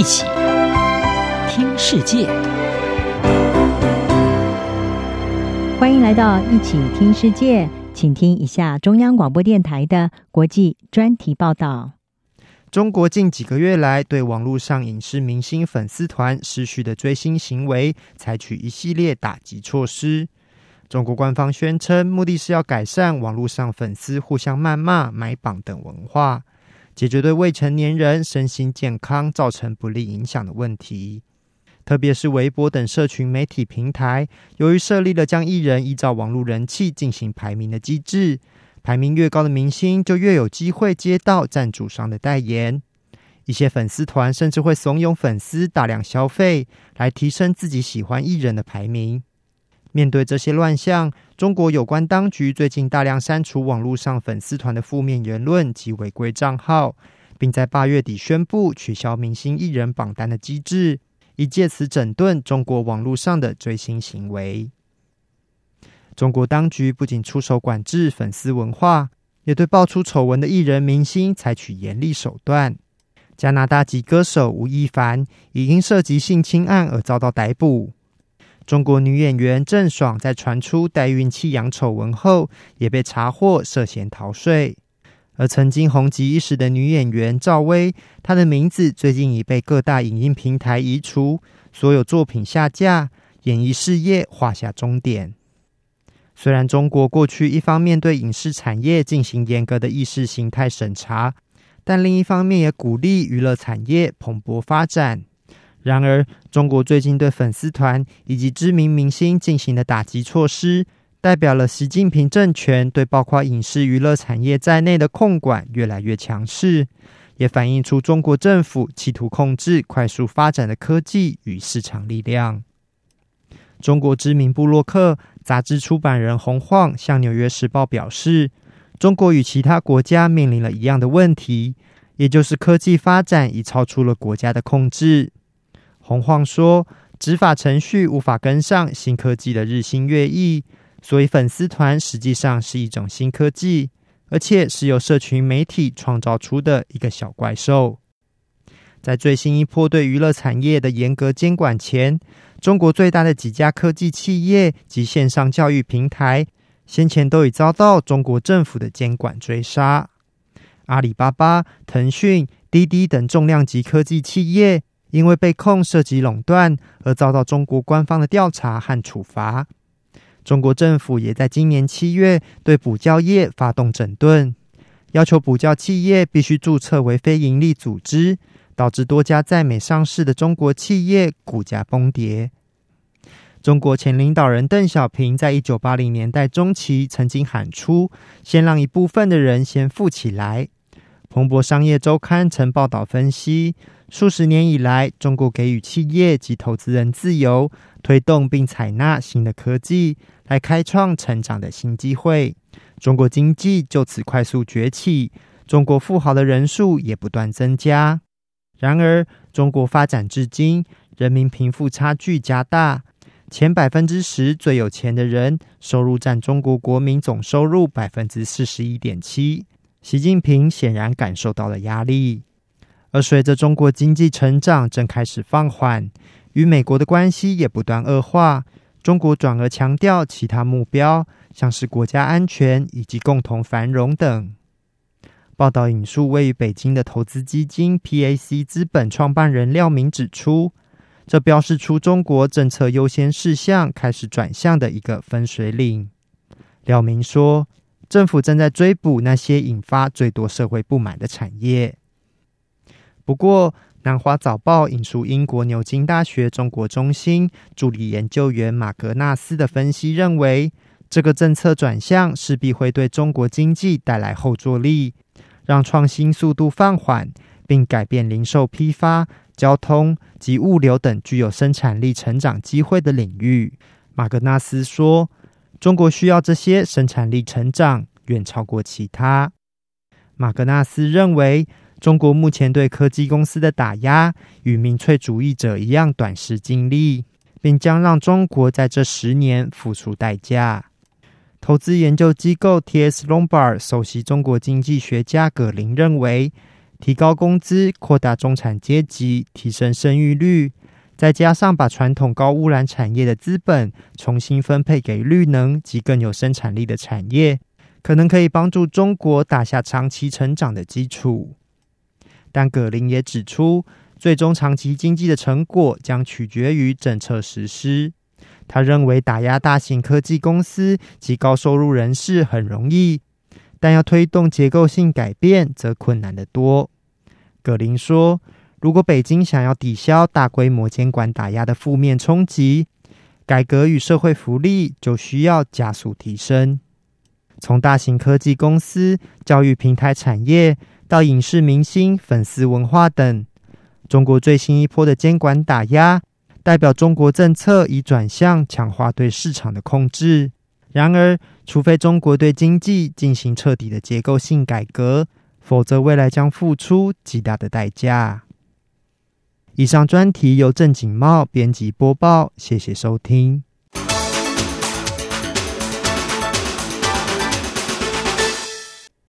一起听世界，欢迎来到一起听世界，请听一下中央广播电台的国际专题报道。中国近几个月来对网络上影视明星粉丝团失序的追星行为，采取一系列打击措施。中国官方宣称，目的是要改善网络上粉丝互相谩骂、买榜等文化。解决对未成年人身心健康造成不利影响的问题，特别是微博等社群媒体平台，由于设立了将艺人依照网络人气进行排名的机制，排名越高的明星就越有机会接到赞助商的代言。一些粉丝团甚至会怂恿粉丝大量消费，来提升自己喜欢艺人的排名。面对这些乱象，中国有关当局最近大量删除网络上粉丝团的负面言论及违规账号，并在八月底宣布取消明星艺人榜单的机制，以借此整顿中国网络上的追星行为。中国当局不仅出手管制粉丝文化，也对爆出丑闻的艺人明星采取严厉手段。加拿大籍歌手吴亦凡已因涉及性侵案而遭到逮捕。中国女演员郑爽在传出代孕弃养丑闻后，也被查获涉嫌逃税。而曾经红极一时的女演员赵薇，她的名字最近已被各大影音平台移除，所有作品下架，演艺事业画下终点。虽然中国过去一方面对影视产业进行严格的意识形态审查，但另一方面也鼓励娱乐产业蓬勃发展。然而，中国最近对粉丝团以及知名明星进行的打击措施，代表了习近平政权对包括影视娱乐产业在内的控管越来越强势，也反映出中国政府企图控制快速发展的科技与市场力量。中国知名部落客、杂志出版人洪晃向《纽约时报》表示，中国与其他国家面临了一样的问题，也就是科技发展已超出了国家的控制。洪晃说：“执法程序无法跟上新科技的日新月异，所以粉丝团实际上是一种新科技，而且是由社群媒体创造出的一个小怪兽。在最新一波对娱乐产业的严格监管前，中国最大的几家科技企业及线上教育平台，先前都已遭到中国政府的监管追杀。阿里巴巴、腾讯、滴滴等重量级科技企业。”因为被控涉及垄断而遭到中国官方的调查和处罚，中国政府也在今年七月对补教业发动整顿，要求补教企业必须注册为非营利组织，导致多家在美上市的中国企业股价崩跌。中国前领导人邓小平在一九八零年代中期曾经喊出：“先让一部分的人先富起来。”彭博商业周刊曾报道分析。数十年以来，中国给予企业及投资人自由，推动并采纳新的科技，来开创成长的新机会。中国经济就此快速崛起，中国富豪的人数也不断增加。然而，中国发展至今，人民贫富差距加大，前百分之十最有钱的人收入占中国国民总收入百分之四十一点七。习近平显然感受到了压力。而随着中国经济成长正开始放缓，与美国的关系也不断恶化，中国转而强调其他目标，像是国家安全以及共同繁荣等。报道引述位于北京的投资基金 PAC 资本创办人廖明指出，这标示出中国政策优先事项开始转向的一个分水岭。廖明说，政府正在追捕那些引发最多社会不满的产业。不过，南华早报引述英国牛津大学中国中心助理研究员马格纳斯的分析认为，这个政策转向势必会对中国经济带来后坐力，让创新速度放缓，并改变零售、批发、交通及物流等具有生产力成长机会的领域。马格纳斯说：“中国需要这些生产力成长，远超过其他。”马格纳斯认为。中国目前对科技公司的打压与民粹主义者一样短视近利，并将让中国在这十年付出代价。投资研究机构 T.S. Lombard 首席中国经济学家葛林认为，提高工资、扩大中产阶级、提升生育率，再加上把传统高污染产业的资本重新分配给绿能及更有生产力的产业，可能可以帮助中国打下长期成长的基础。但葛林也指出，最终长期经济的成果将取决于政策实施。他认为打压大型科技公司及高收入人士很容易。但要推动结构性改变，则困难得多。葛林说：“如果北京想要抵消大规模监管打压的负面冲击，改革与社会福利就需要加速提升。从大型科技公司、教育平台产业到影视明星、粉丝文化等，中国最新一波的监管打压，代表中国政策已转向强化对市场的控制。”然而，除非中国对经济进行彻底的结构性改革，否则未来将付出极大的代价。以上专题由郑锦茂编辑播报，谢谢收听。